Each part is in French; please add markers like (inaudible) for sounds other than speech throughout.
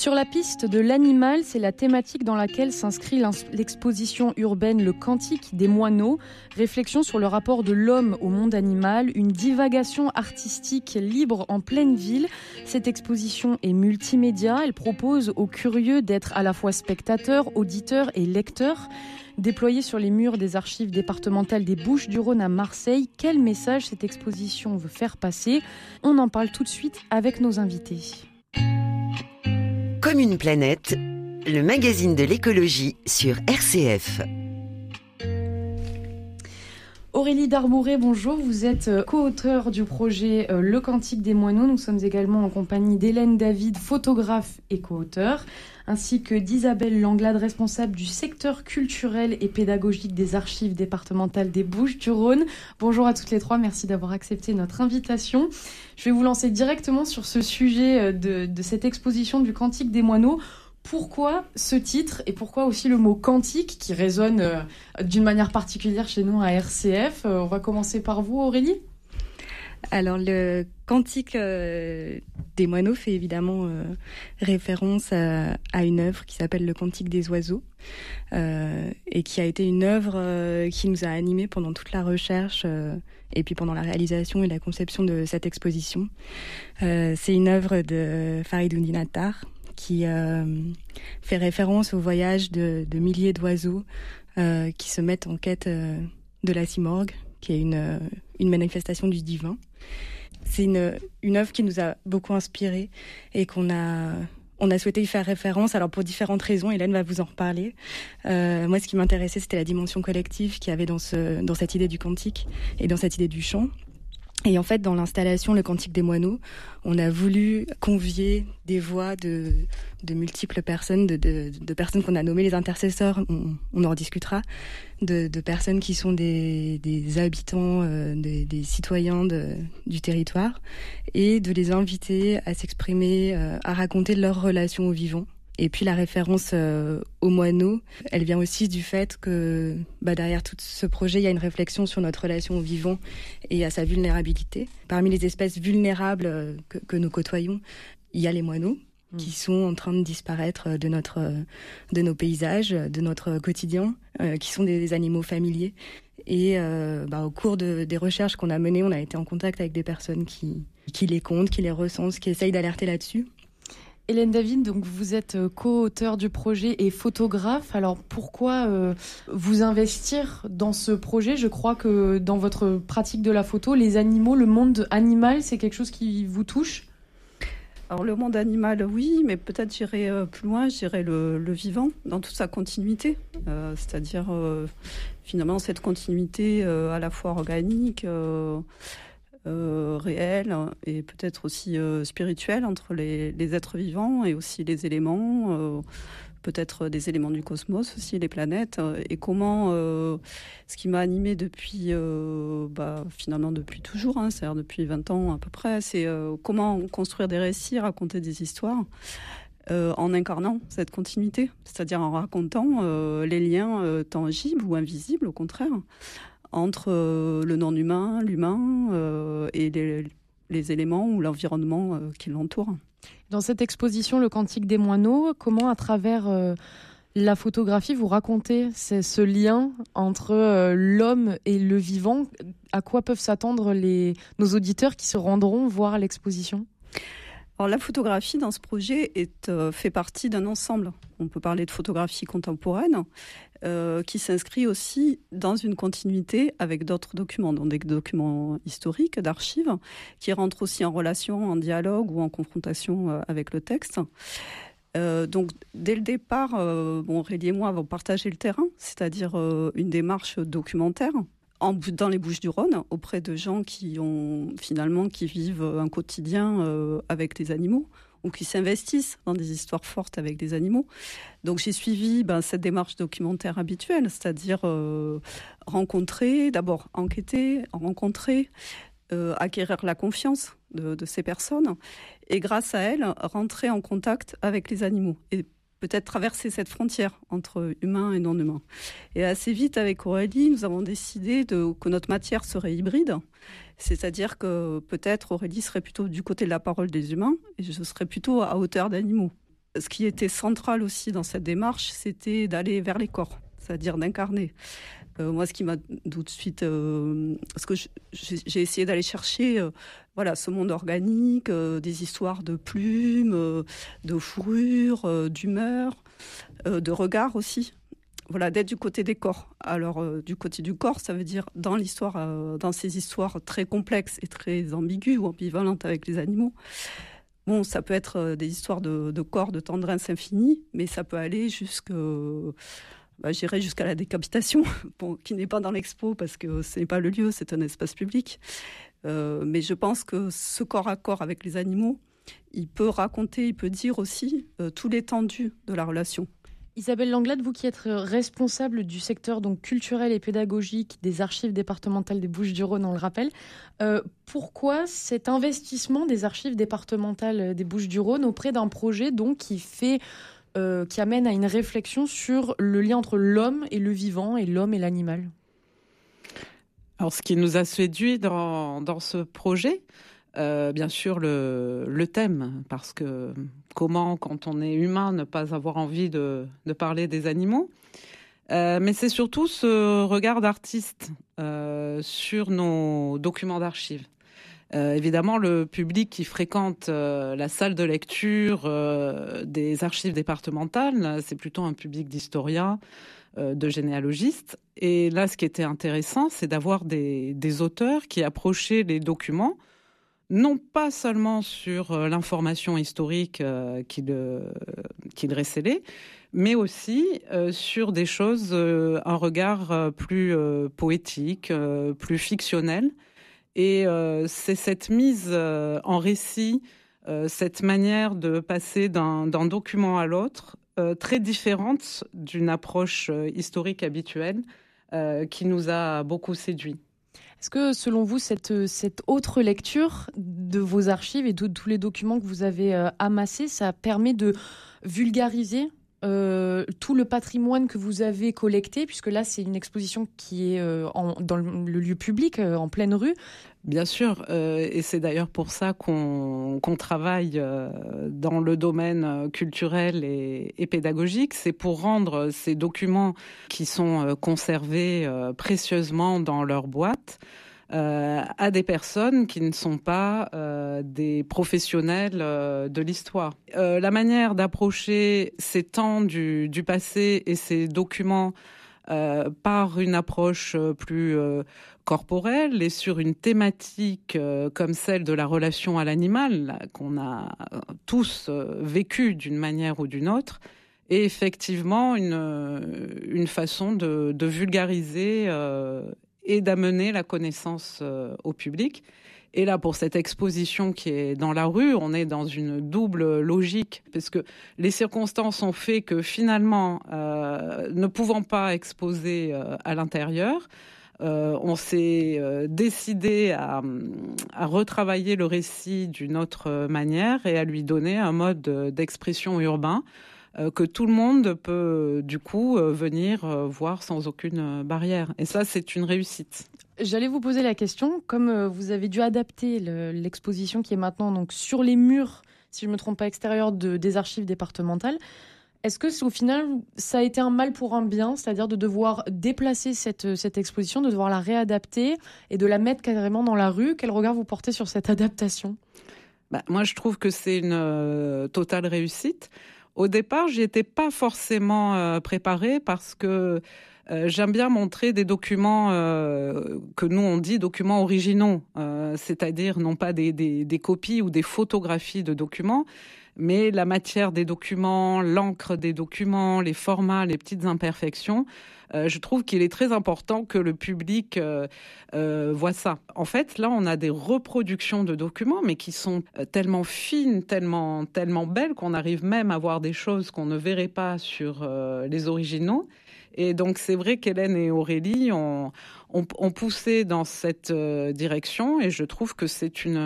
Sur la piste de l'animal, c'est la thématique dans laquelle s'inscrit l'exposition urbaine Le Cantique des moineaux, réflexion sur le rapport de l'homme au monde animal, une divagation artistique libre en pleine ville. Cette exposition est multimédia, elle propose aux curieux d'être à la fois spectateurs, auditeurs et lecteurs. Déployée sur les murs des archives départementales des Bouches-du-Rhône à Marseille, quel message cette exposition veut faire passer? On en parle tout de suite avec nos invités. Comme une planète, le magazine de l'écologie sur RCF. Aurélie Darbouret, bonjour. Vous êtes euh, co-auteur du projet euh, Le Cantique des Moineaux. Nous sommes également en compagnie d'Hélène David, photographe et co-auteur, ainsi que d'Isabelle Langlade, responsable du secteur culturel et pédagogique des archives départementales des Bouches-du-Rhône. Bonjour à toutes les trois. Merci d'avoir accepté notre invitation. Je vais vous lancer directement sur ce sujet euh, de, de cette exposition du Cantique des Moineaux. Pourquoi ce titre et pourquoi aussi le mot quantique qui résonne euh, d'une manière particulière chez nous à RCF euh, On va commencer par vous, Aurélie. Alors le cantique euh, des moineaux fait évidemment référence à, une œuvre qui s'appelle le cantique des oiseaux et qui a été une œuvre qui nous a animés pendant toute la recherche et puis pendant la réalisation et la conception de cette exposition. C'est une œuvre de Faridouni Nattar qui euh, fait référence au voyage de, milliers d'oiseaux euh, qui se mettent en quête euh, de la Simorgue, qui est une, manifestation du divin. C'est une, œuvre qui nous a beaucoup inspiré et qu'on a on a souhaité y faire référence, alors pour différentes raisons, Hélène va vous en reparler. moi, ce qui m'intéressait, c'était la dimension collective qu'il y avait dans, ce, dans cette idée du cantique et dans cette idée du chant. Et en fait, dans l'installation Le Cantique des Moineaux, on a voulu convier des voix de, de multiples personnes, de, de, de personnes qu'on a nommées les intercesseurs, on, on en discutera, de, personnes qui sont des, des habitants, euh, des, des, citoyens du territoire, et de les inviter à s'exprimer, euh, à raconter leur relation au vivant et puis la référence euh, au moineau, elle vient aussi du fait que bah, derrière tout ce projet, il y a une réflexion sur notre relation au vivant et à sa vulnérabilité. Parmi les espèces vulnérables euh, que, nous côtoyons, il y a les moineaux mmh. qui sont en train de disparaître de notre de nos paysages, de notre quotidien, euh, qui sont des, animaux familiers. Et bah, au cours de, des recherches qu'on a menées, on a été en contact avec des personnes qui, qui les comptent, qui les recensent, qui essayent d'alerter là-dessus. Hélène David, donc vous êtes euh, co-auteur du projet et photographe. Alors pourquoi euh, vous investir dans ce projet? Je crois que dans votre pratique de la photo, les animaux, le monde animal, c'est quelque chose qui vous touche? Alors le monde animal, oui, mais peut-être j'irai euh, plus loin, j'irai le, le, vivant dans toute sa continuité, c'est-à-dire finalement cette continuité à la fois organique, euh, réel et peut-être aussi euh, spirituel entre les, êtres vivants et aussi les éléments, euh, peut-être des éléments du cosmos aussi, les planètes, et comment ce qui m'a animé depuis, bah, finalement depuis toujours, hein, c'est-à-dire depuis 20 ans à peu près, c'est comment construire des récits, raconter des histoires. en incarnant cette continuité, c'est-à-dire en racontant les liens tangibles ou invisibles, au contraire, entre euh, le non-humain, l'humain euh, et les, éléments ou l'environnement euh, qui l'entoure. Dans cette exposition, Le Cantique des Moineaux, comment à travers la photographie vous racontez ce lien entre l'homme et le vivant? À quoi peuvent s'attendre nos auditeurs qui se rendront voir l'exposition? Alors, la photographie dans ce projet est, fait partie d'un ensemble. On peut parler de photographie contemporaine, euh, qui s'inscrit aussi dans une continuité avec d'autres documents, donc des documents historiques, d'archives, qui rentrent aussi en relation, en dialogue ou en confrontation euh, avec le texte. Euh, donc dès le départ, bon, Aurélie et moi avons partagé le terrain, c'est-à-dire une démarche documentaire dans les Bouches du Rhône auprès de gens qui ont finalement qui vivent un quotidien avec les animaux ou qui s'investissent dans des histoires fortes avec des animaux. Donc j'ai suivi ben, cette démarche documentaire habituelle, c'est-à-dire euh, rencontrer, d'abord enquêter, rencontrer, euh, acquérir la confiance de, ces personnes et grâce à elles rentrer en contact avec les animaux peut-être traverser cette frontière entre humain et non humain. Et assez vite avec Aurélie, nous avons décidé que notre matière serait hybride c'est-à-dire que peut-être Aurélie serait plutôt du côté de la parole des humains et je serais plutôt à hauteur d'animaux. ce qui était central aussi dans cette démarche, c'était d'aller vers les corps, c'est-à-dire d'incarner. Euh, moi, ce qui m'a tout de suite, euh, parce que j'ai essayé d'aller chercher, euh, voilà, ce monde organique, des histoires de plumes, de fourrure, d'humeur, de regard aussi. Voilà, d'être du côté des corps. Alors, du côté du corps, ça veut dire dans l'histoire, dans ces histoires très complexes et très ambiguës ou ambivalentes avec les animaux. Bon, ça peut être des histoires de, corps, de tendresse infinie, mais ça peut aller bah, jusqu'à la décapitation, (laughs) qui n'est pas dans l'expo parce que ce n'est pas le lieu, c'est un espace public. Euh, mais je pense que ce corps à corps avec les animaux, il peut raconter, il peut dire aussi euh, tout l'étendue de la relation. Isabelle Langlade, vous qui êtes responsable du secteur donc culturel et pédagogique des archives départementales des Bouches-du-Rhône, on le rappelle, euh, pourquoi cet investissement des archives départementales des Bouches-du-Rhône auprès d'un projet donc qui fait euh, qui amène à une réflexion sur le lien entre l'homme et le vivant et l'homme et l'animal? Alors, ce qui nous a séduit dans, ce projet, euh, bien sûr, le, thème, parce que comment, quand on est humain, ne pas avoir envie de, parler des animaux euh, mais c'est surtout ce regard d'artiste euh, sur nos documents d'archives. Évidemment, le public qui fréquente la salle de lecture des archives départementales, c'est plutôt un public d'historiens, de généalogistes. Et là, ce qui était intéressant, c'est d'avoir des, auteurs qui approchaient les documents, non pas seulement sur l'information historique qu'ils qu récélaient, mais aussi sur des choses, un regard plus poétique, plus fictionnel. Et euh, c'est cette mise euh, en récit, euh, cette manière de passer d'un document à l'autre, très différente d'une approche historique habituelle, qui nous a beaucoup séduit. Est-ce que, selon vous, cette, cette autre lecture de vos archives et de tous les documents que vous avez amassés, ça permet de vulgariser euh, tout le patrimoine que vous avez collecté, puisque là c'est une exposition qui est euh, dans le lieu public, euh, en pleine rue. Bien sûr, et c'est d'ailleurs pour ça qu'on travaille dans le domaine culturel et, et pédagogique, c'est pour rendre ces documents qui sont conservés précieusement dans leur boîte euh, à des personnes qui ne sont pas euh, des professionnels euh, de l'histoire. la manière d'approcher ces temps du, passé et ces documents par une approche plus corporelle et sur une thématique comme celle de la relation à l'animal qu'on a tous vécu d'une manière ou d'une autre, est effectivement une, façon de vulgariser et d'amener la connaissance euh, au public. Et là, pour cette exposition qui est dans la rue, on est dans une double logique, parce que les circonstances ont fait que finalement, euh, ne pouvant pas exposer euh, à l'intérieur, on s'est décidé à, retravailler le récit d'une autre manière et à lui donner un mode d'expression urbain que tout le monde peut du coup euh, venir euh, voir sans aucune barrière. Et ça, c'est une réussite. J'allais vous poser la question, comme vous avez dû adapter l'exposition qui est maintenant donc sur les murs, si je ne me trompe pas, extérieurs de, des archives départementales. Est-ce que au final, ça a été un mal pour un bien, c'est-à-dire de devoir déplacer cette, cette exposition, de devoir la réadapter et de la mettre carrément dans la rue? Quel regard vous portez sur cette adaptation? Bah, Moi, je trouve que c'est une totale réussite. Au départ, j'y étais pas forcément euh, préparée parce que euh, j'aime bien montrer des documents euh, que nous on dit documents originaux, c'est-à-dire non pas des, des, des, copies ou des photographies de documents, mais la matière des documents, l'encre des documents, les formats, les petites imperfections. Euh, je trouve qu'il est très important que le public euh, euh, voit ça. En fait, là, on a des reproductions de documents, mais qui sont tellement fines, tellement, tellement belles qu'on arrive même à voir des choses qu'on ne verrait pas sur les originaux. Et donc c'est vrai qu'Hélène et Aurélie ont, ont, ont, poussé dans cette direction et je trouve que c'est une,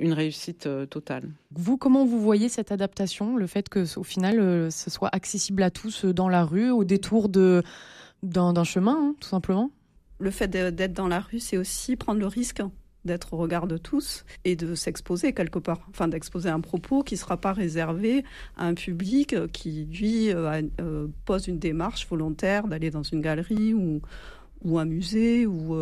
une réussite totale. Vous, comment vous voyez cette adaptation, le fait que au final ce soit accessible à tous dans la rue, au détour de d'un chemin, hein, tout simplement? Le fait d'être dans la rue, c'est aussi prendre le risque d'être au regard de tous et de s'exposer quelque part, enfin d'exposer un propos qui ne sera pas réservé à un public qui, lui, euh, euh, pose une démarche volontaire d'aller dans une galerie ou, ou un musée. Ou,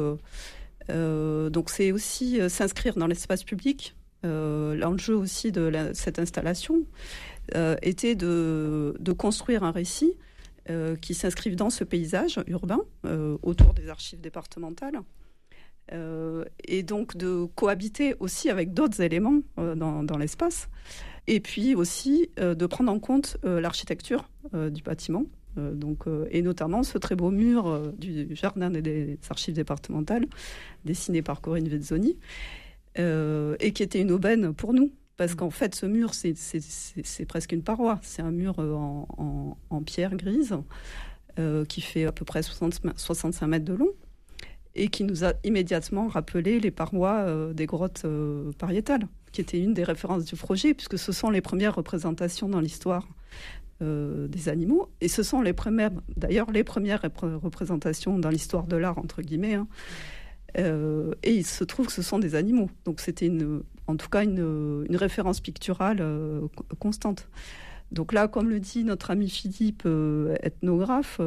euh, donc c'est aussi s'inscrire dans l'espace public. L'enjeu aussi de cette installation était de, de, construire un récit qui s'inscrive dans ce paysage urbain autour des archives départementales euh, et donc de cohabiter aussi avec d'autres éléments euh, dans, l'espace. Et puis aussi euh, de prendre en compte l'architecture du bâtiment. Donc, et notamment ce très beau mur du jardin des archives départementales, dessiné par Corinne Vezzoni, et qui était une aubaine pour nous, parce qu'en fait, ce mur, c'est presque une paroi. C'est un mur en, en, pierre grise qui fait à peu près 60, 65 mètres de long et qui nous a immédiatement rappelé les parois euh, des grottes euh, pariétales, qui étaient une des références du projet, puisque ce sont les premières représentations dans l'histoire euh, des animaux, et ce sont les premières, d'ailleurs, les premières représentations dans l'histoire de l'art, entre guillemets. Hein. et il se trouve que ce sont des animaux. Donc c'était en tout cas une, une référence picturale constante. Donc là, comme le dit notre ami Philippe, ethnographe,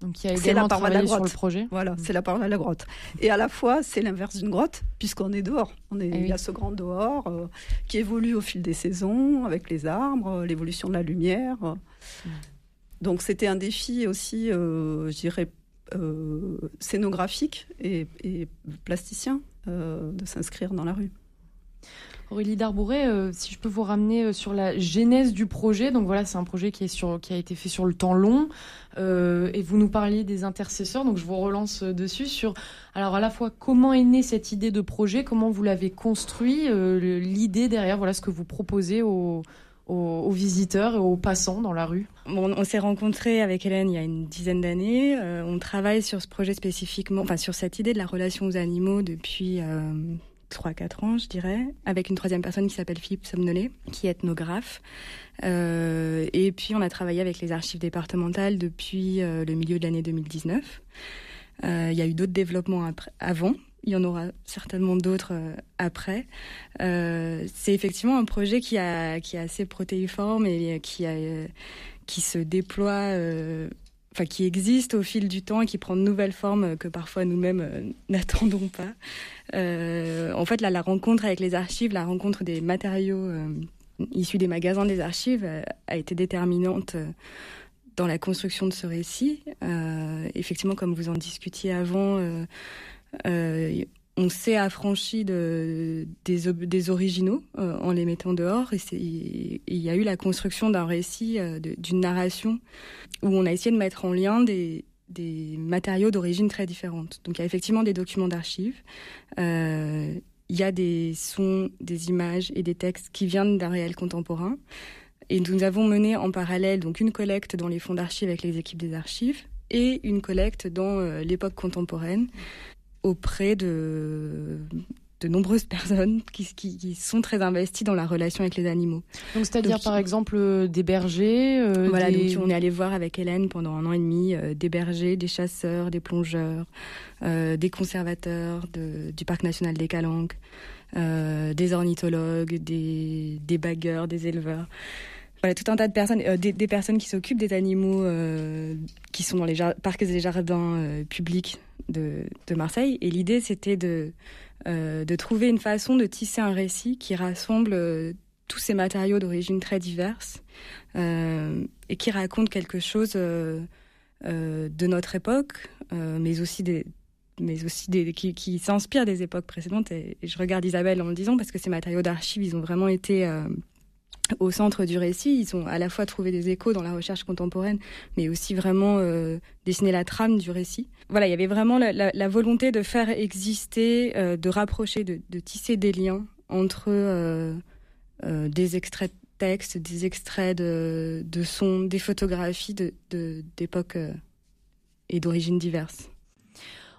donc il y a également la travaillé sur le projet. Voilà, mm. c'est la parole à la grotte. Et à la fois, c'est l'inverse d'une grotte, puisqu'on est dehors. On est, eh il y a ce grand dehors euh, qui évolue au fil des saisons, avec les arbres, euh, l'évolution de la lumière. Mm. Donc c'était un défi aussi, euh, je dirais, scénographique et, et plasticien de s'inscrire dans la rue. Aurélie Darbouret, euh, si je peux vous ramener euh, sur la genèse du projet. Donc voilà, c'est un projet qui, a été fait sur le temps long. Euh, et vous nous parliez des intercesseurs, donc je vous relance dessus sur alors à la fois comment est née cette idée de projet, comment vous l'avez construit, l'idée derrière, voilà ce que vous proposez aux, visiteurs et aux passants dans la rue On s'est rencontrés avec Hélène il y a une dizaine d'années. on travaille sur ce projet spécifiquement, enfin sur cette idée de la relation aux animaux depuis 3-4 ans, je dirais, avec une troisième personne qui s'appelle Philippe Somnolet, qui est ethnographe. Euh, et puis, on a travaillé avec les archives départementales depuis euh, le milieu de l'année 2019. Euh, il y a eu d'autres développements après, avant. Il y en aura certainement d'autres après. c'est effectivement un projet qui, est assez protéiforme et qui se déploie enfin qui existe au fil du temps et qui prend de nouvelles formes que parfois nous-mêmes euh, (laughs) n'attendons pas. Euh, en fait, la rencontre avec les archives, la rencontre des matériaux euh, issus des magasins des archives a été déterminante dans la construction de ce récit. effectivement, comme vous en discutiez avant, on s'est affranchi de, des, originaux euh, en les mettant dehors. Il y a eu la construction d'un récit, euh, d'une narration, où on a essayé de mettre en lien des, matériaux d'origine très différentes. Donc il y a effectivement des documents d'archives. Euh, il y a des sons, des images et des textes qui viennent d'un réel contemporain. Et nous avons mené en parallèle donc une collecte dans les fonds d'archives avec les équipes des archives et une collecte dans l'époque contemporaine auprès de, de nombreuses personnes qui, qui, sont très investies dans la relation avec les animaux. Donc c'est-à-dire par exemple euh, des bergers euh, Voilà, donc on est allé voir avec Hélène pendant un an et demi euh, des bergers, des chasseurs, des plongeurs, des conservateurs de, du parc national des Calanques, des ornithologues, des, des bagueurs, des éleveurs. Voilà, tout un tas de personnes, des, des, personnes qui s'occupent des animaux qui sont dans les parcs et jardins publics de, Marseille. Et l'idée, c'était de, euh, trouver une façon de tisser un récit qui rassemble euh, tous ces matériaux d'origine très diverses euh, et qui raconte quelque chose de notre époque, mais aussi qui, qui s'inspire des époques précédentes. Et, je regarde Isabelle en le disant parce que ces matériaux d'archives, ils ont vraiment été au centre du récit. Ils ont à la fois trouvé des échos dans la recherche contemporaine, mais aussi vraiment euh, dessiné la trame du récit. Voilà, il y avait vraiment la, volonté de faire exister, euh, de rapprocher, de, tisser des liens entre euh, des extraits de textes, des extraits de, de sons, des photographies d'époques et d'origines diverses.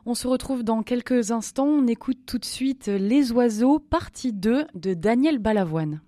On se retrouve dans quelques instants. On écoute tout de suite Les oiseaux, partie 2 de Daniel Balavoine.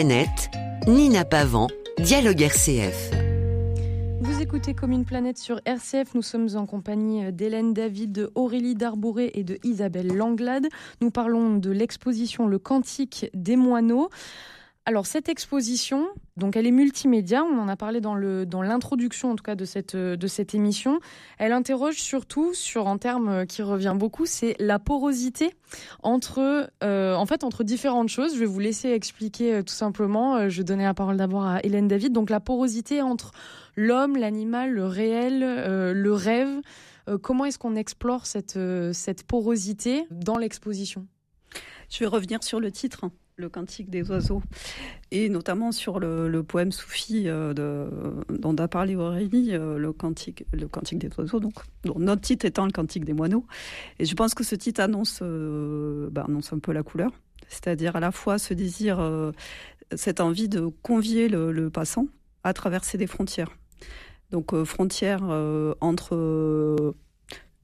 Planète, Nina Pavant, Dialogue RCF. Vous écoutez Comme une planète sur RCF. Nous sommes en compagnie d'Hélène David, de Aurélie Darbouré et de Isabelle Langlade. Nous parlons de l'exposition Le Cantique des moineaux. Alors cette exposition, donc elle est multimédia, on en a parlé dans le dans l'introduction en tout cas de cette de cette émission. Elle interroge surtout sur un terme qui revient beaucoup, c'est la porosité entre euh, en fait entre différentes choses. Je vais vous laisser expliquer euh, tout simplement. Euh, je donner la parole d'abord à Hélène David. Donc la porosité entre l'homme, l'animal, le réel, euh, le rêve. Euh, comment est-ce qu'on explore cette euh, cette porosité dans l'exposition? Je vais revenir sur le titre, le cantique des oiseaux, et notamment sur le, poème soufi euh, dont a parlé Aurélie, euh, le cantique, le cantique des oiseaux, donc notre titre étant le cantique des moineaux. Et je pense que ce titre annonce, euh, bah, un peu la couleur, c'est-à-dire à la fois ce désir, cette envie de convier le, le passant à traverser des frontières. Donc frontières entre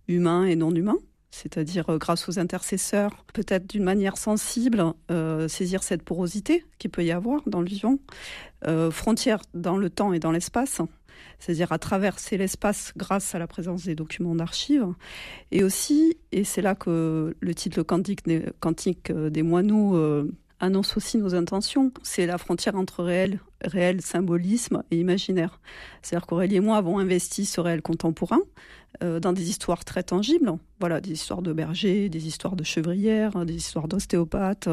humains et non humains, c'est-à-dire euh, grâce aux intercesseurs, peut-être d'une manière sensible, euh, saisir cette porosité qu'il peut y avoir dans le vivant, euh, frontières dans le temps et dans l'espace, c'est-à-dire à traverser l'espace grâce à la présence des documents d'archives, et aussi, et c'est là que le titre Cantique euh, des moineaux annonce aussi nos intentions, c'est la frontière entre réel, réel symbolisme et imaginaire. C'est-à-dire qu'Aurélie et moi avons investi ce réel contemporain euh, dans des histoires très tangibles, voilà, des histoires de bergers, des histoires de chevrières, des histoires d'ostéopathes,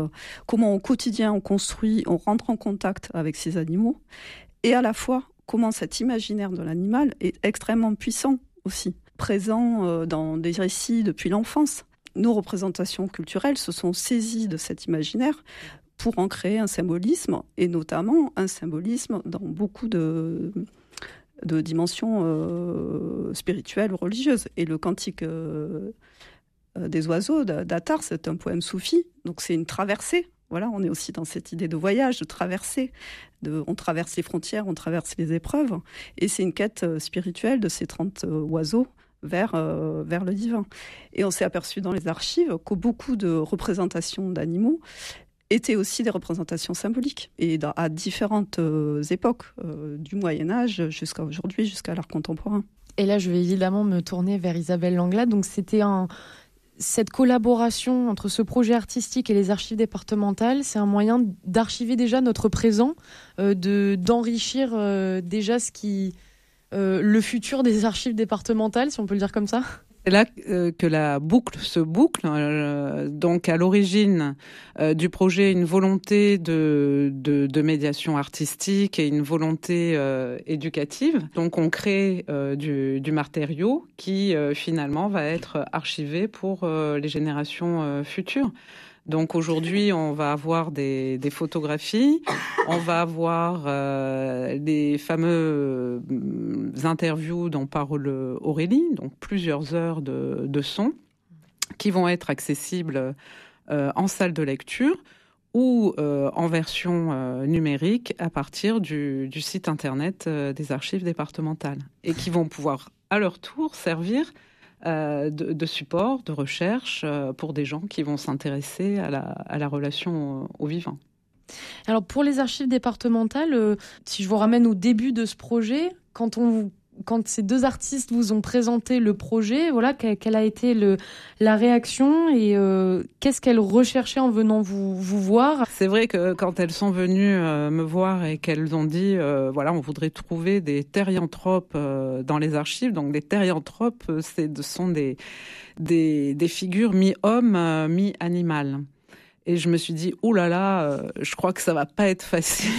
comment au quotidien on construit, on rentre en contact avec ces animaux, et à la fois comment cet imaginaire de l'animal est extrêmement puissant aussi, présent euh, dans des récits depuis l'enfance. Nos représentations culturelles se sont saisies de cet imaginaire pour en créer un symbolisme, et notamment un symbolisme dans beaucoup de, dimensions euh, spirituelles ou religieuses. Et le cantique euh, euh, des oiseaux d'Attar, c'est un poème soufi, donc c'est une traversée. Voilà, on est aussi dans cette idée de voyage, de traversée. On traverse les frontières, on traverse les épreuves. Et c'est une quête spirituelle de ces 30 euh, oiseaux vers, euh, vers le divin. Et on s'est aperçu dans les archives que beaucoup de représentations d'animaux étaient aussi des représentations symboliques et à différentes euh, époques, euh, du Moyen Âge jusqu'à aujourd'hui, jusqu'à l'art contemporain. Et là, je vais évidemment me tourner vers Isabelle Langlade. Donc, c'était un, cette collaboration entre ce projet artistique et les archives départementales, c'est un moyen d'archiver déjà notre présent, de d'enrichir déjà ce qui euh, le futur des archives départementales, si on peut le dire comme ça? C'est là euh, que la boucle se boucle. Euh, donc à l'origine du projet, une volonté de, médiation artistique et une volonté éducative. Donc on crée du, du, matériau qui finalement va être archivé pour les générations futures. Donc aujourd'hui, on va avoir des, photographies, on va avoir euh, des fameux euh, interviews dont parle Aurélie, donc plusieurs heures de, son qui vont être accessibles euh, en salle de lecture ou euh, en version numérique à partir du, site internet des archives départementales et qui vont pouvoir à leur tour servir de, de, support, de recherche euh, pour des gens qui vont s'intéresser à la, à la, relation au, vivant. Alors pour les archives départementales, euh, si je vous ramène au début de ce projet, quand on quand ces deux artistes vous ont présenté le projet, voilà, quelle a été la réaction et euh, qu'est-ce qu'elles recherchaient en venant vous, voir? C'est vrai que quand elles sont venues euh, me voir et qu'elles ont dit, euh, voilà, on voudrait trouver des thérianthropes euh, dans les archives. Donc, les thérianthropes, ce sont des, des, des figures mi-homme, mi-animal. Et je me suis dit, oulala, là là, je crois que ça va pas être facile.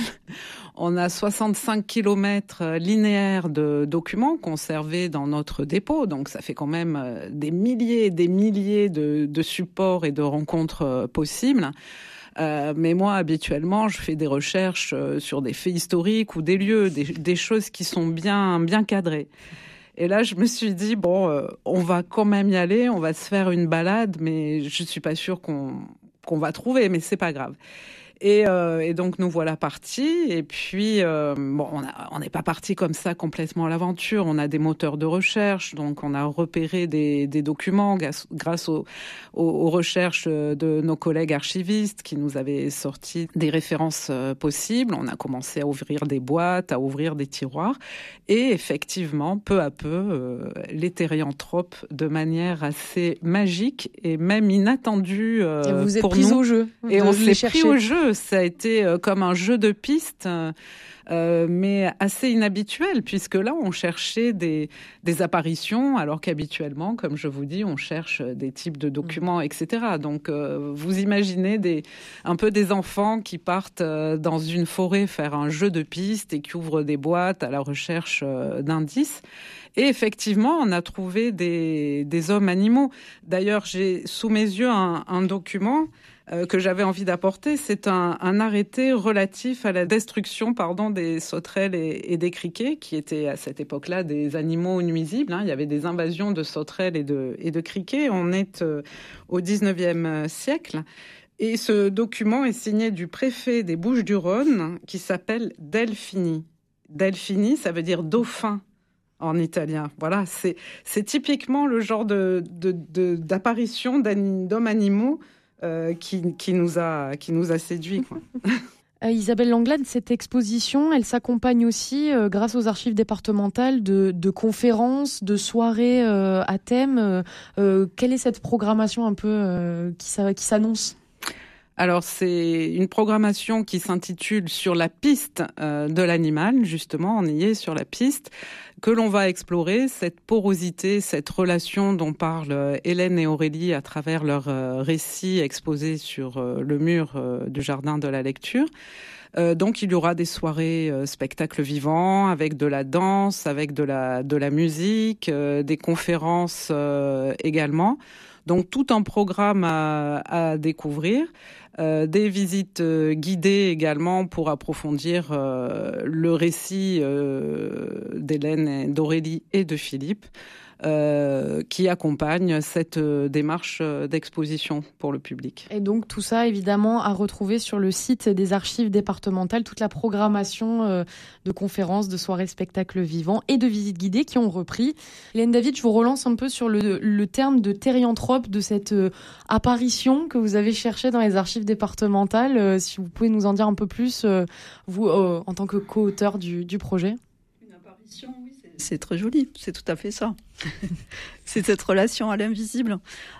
On a 65 kilomètres linéaires de documents conservés dans notre dépôt, donc ça fait quand même euh, des milliers et des milliers de, supports et de rencontres euh, possibles. Euh, mais moi, habituellement, je fais des recherches euh, sur des faits historiques ou des lieux, des, choses qui sont bien, bien cadrées. Et là, je me suis dit bon, euh, on va quand même y aller, on va se faire une balade, mais je suis pas sûre qu'on qu'on va trouver, mais c'est pas grave. Et, euh, et, donc nous voilà partis. Et puis euh, bon, on n'est pas parti comme ça complètement à l'aventure. On a des moteurs de recherche, donc on a repéré des, des documents grâce, grâce aux, aux, aux, recherches de nos collègues archivistes qui nous avaient sorti des références euh, possibles. On a commencé à ouvrir des boîtes, à ouvrir des tiroirs, et effectivement, peu à peu, euh, les thérianthropes, de manière assez magique et même inattendue et vous êtes pour pris nous. au jeu. Et on s'est pris au jeu ça a été euh, comme un jeu de pistes. Euh, mais assez inhabituel, puisque là, on cherchait des, des apparitions, alors qu'habituellement, comme je vous dis, on cherche des types de documents, etc. Donc, euh, vous imaginez des, un peu des enfants qui partent dans une forêt faire un jeu de pistes et qui ouvrent des boîtes à la recherche d'indices. Et effectivement, on a trouvé des, des hommes animaux. D'ailleurs, j'ai sous mes yeux un, un document euh, que j'avais envie d'apporter, c'est un, arrêté relatif à la destruction pardon, des sauterelles et, des criquets, qui étaient à cette époque-là des animaux nuisibles. Hein. Il y avait des invasions de sauterelles et de, et de criquets. On est euh, au 19e siècle. Et ce document est signé du préfet des Bouches-du-Rhône, qui s'appelle Delphini. Delphini, ça veut dire dauphin en italien. Voilà, c'est typiquement le genre d'apparition de, d'hommes animaux euh, qui, qui, nous a, qui nous a séduits. Quoi. (laughs) Euh, Isabelle Langlade, cette exposition, elle s'accompagne aussi, euh, grâce aux archives départementales, de, de conférences, de soirées euh, à thème. Euh, quelle est cette programmation un peu euh, qui s'annonce? Alors c'est une programmation qui s'intitule Sur la piste euh, de l'animal, justement, on y est sur la piste, que l'on va explorer, cette porosité, cette relation dont parlent Hélène et Aurélie à travers leurs euh, récits exposés sur euh, le mur du jardin de la lecture. Euh, donc il y aura des soirées euh, spectacles vivants avec de la danse, avec de la, de la musique, euh, des conférences également. Donc tout un programme à, découvrir. Euh, des visites euh, guidées également pour approfondir euh, le récit d'Hélène, d'Aurélie et de Philippe. Euh, qui accompagne cette euh, démarche d'exposition pour le public. Et donc tout ça évidemment à retrouver sur le site des archives départementales, toute la programmation euh, de conférences, de soirées spectacles vivants et de visites guidées qui ont repris. Hélène David, je vous relance un peu sur le, le terme de thérianthrope, de cette euh, apparition que vous avez cherchée dans les archives départementales. Euh, si vous pouvez nous en dire un peu plus, euh, vous en tant que co-auteur du, du projet. Une apparition, c'est très joli, c'est tout à fait ça. (laughs) c'est cette relation à l'invisible.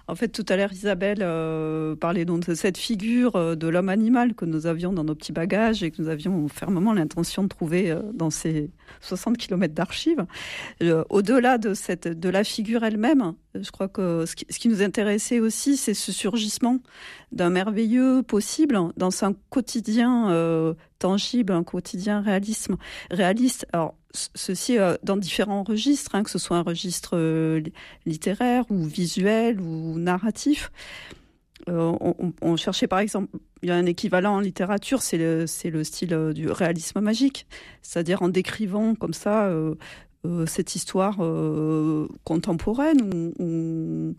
En fait, tout à l'heure, Isabelle euh, parlait donc de cette figure euh, de l'homme animal que nous avions dans nos petits bagages et que nous avions fermement l'intention de trouver euh, dans ces 60 km d'archives. Au-delà de, cette, de la figure elle-même, je crois que ce qui, ce qui nous intéressait aussi, c'est ce surgissement d'un merveilleux possible dans un quotidien tangible, un quotidien réalisme, réaliste. Alors, ceci euh, dans différents registres, hein, que ce soit un registre euh, littéraire ou visuel ou narratif. Euh, on, cherchait par exemple, il y a un équivalent en littérature, c'est le, le style du réalisme magique, c'est-à-dire en décrivant comme ça cette histoire contemporaine ou,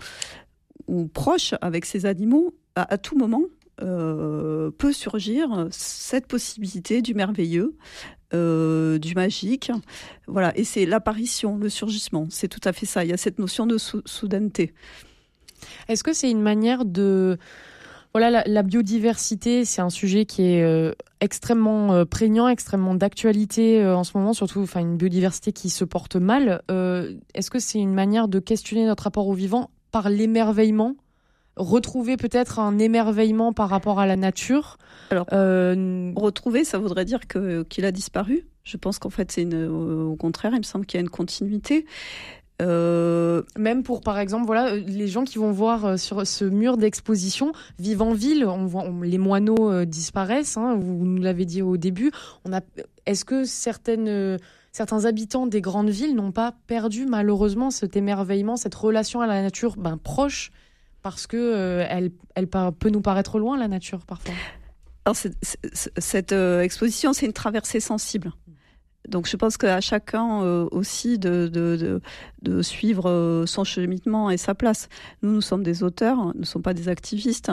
ou, proche avec ces animaux, à tout moment, peut surgir cette possibilité du merveilleux, euh, du magique. Voilà, et c'est l'apparition, le surgissement. C'est tout à fait ça. Il y a cette notion de soudaineté. Est-ce que c'est une manière de voilà, la, biodiversité, c'est un sujet qui est euh, extrêmement prégnant, extrêmement d'actualité en ce moment, surtout une biodiversité qui se porte mal. Est-ce que c'est une manière de questionner notre rapport au vivant par l'émerveillement? Retrouver peut-être un émerveillement par rapport à la nature. Alors, euh, retrouver, ça voudrait dire que qu'il a disparu. Je pense qu'en fait, c'est une, au contraire, il me semble qu'il y a une continuité. Euh... Même pour, par exemple, voilà, les gens qui vont voir euh, sur ce mur d'exposition, vivent en ville, on voit les moineaux euh, disparaissent. Hein, vous nous l'avez dit au début. On a, est-ce que certaines certains habitants des grandes villes n'ont pas perdu malheureusement cet émerveillement, cette relation à la nature ben, proche parce que euh, elle, elle peut nous paraître loin la nature parfois. Alors, cette euh, exposition, c'est une traversée sensible. Donc je pense qu'à chacun euh, aussi de, de, de, suivre son cheminement et sa place. Nous, nous sommes des auteurs, nous ne sommes pas des activistes,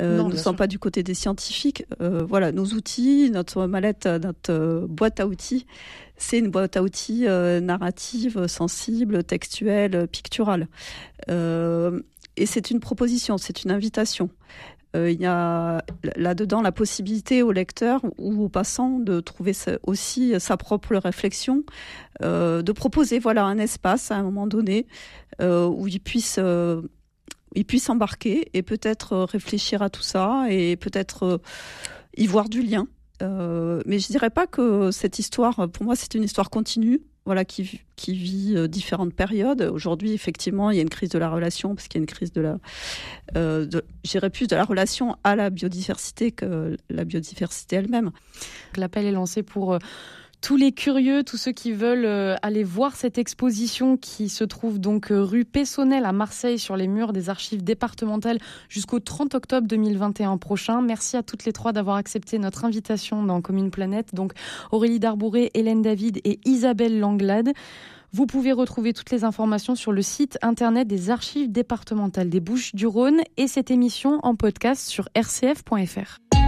nous ne sommes pas du côté des scientifiques. voilà, nos outils, notre mallette, notre boîte à outils, c'est une boîte à outils narrative, sensible, textuelle, picturale et c'est une proposition, c'est une invitation. Euh, il y a là-dedans la possibilité au lecteur ou au passant de trouver aussi sa propre réflexion, euh, de proposer voilà un espace à un moment donné euh, où il puisse il puisse embarquer et peut-être réfléchir à tout ça et peut-être y voir du lien. mais je dirais pas que cette histoire, pour moi, c'est une histoire continue voilà, qui, qui vit euh, différentes périodes. Aujourd'hui, effectivement, il y a une crise de la relation, parce qu'il y a une crise de la, euh, j'irais plus de la relation à la biodiversité que la biodiversité elle-même. L'appel est lancé pour euh, tous les curieux, tous ceux qui veulent euh, aller voir cette exposition qui se trouve donc euh, rue Pessonnel à Marseille sur les murs des archives départementales jusqu'au 30 octobre 2021 prochain. Merci à toutes les trois d'avoir accepté notre invitation dans Commune Planète. Donc Aurélie Darbouré, Hélène David et Isabelle Langlade. Vous pouvez retrouver toutes les informations sur le site internet des archives départementales des Bouches du Rhône et cette émission en podcast sur rcf.fr.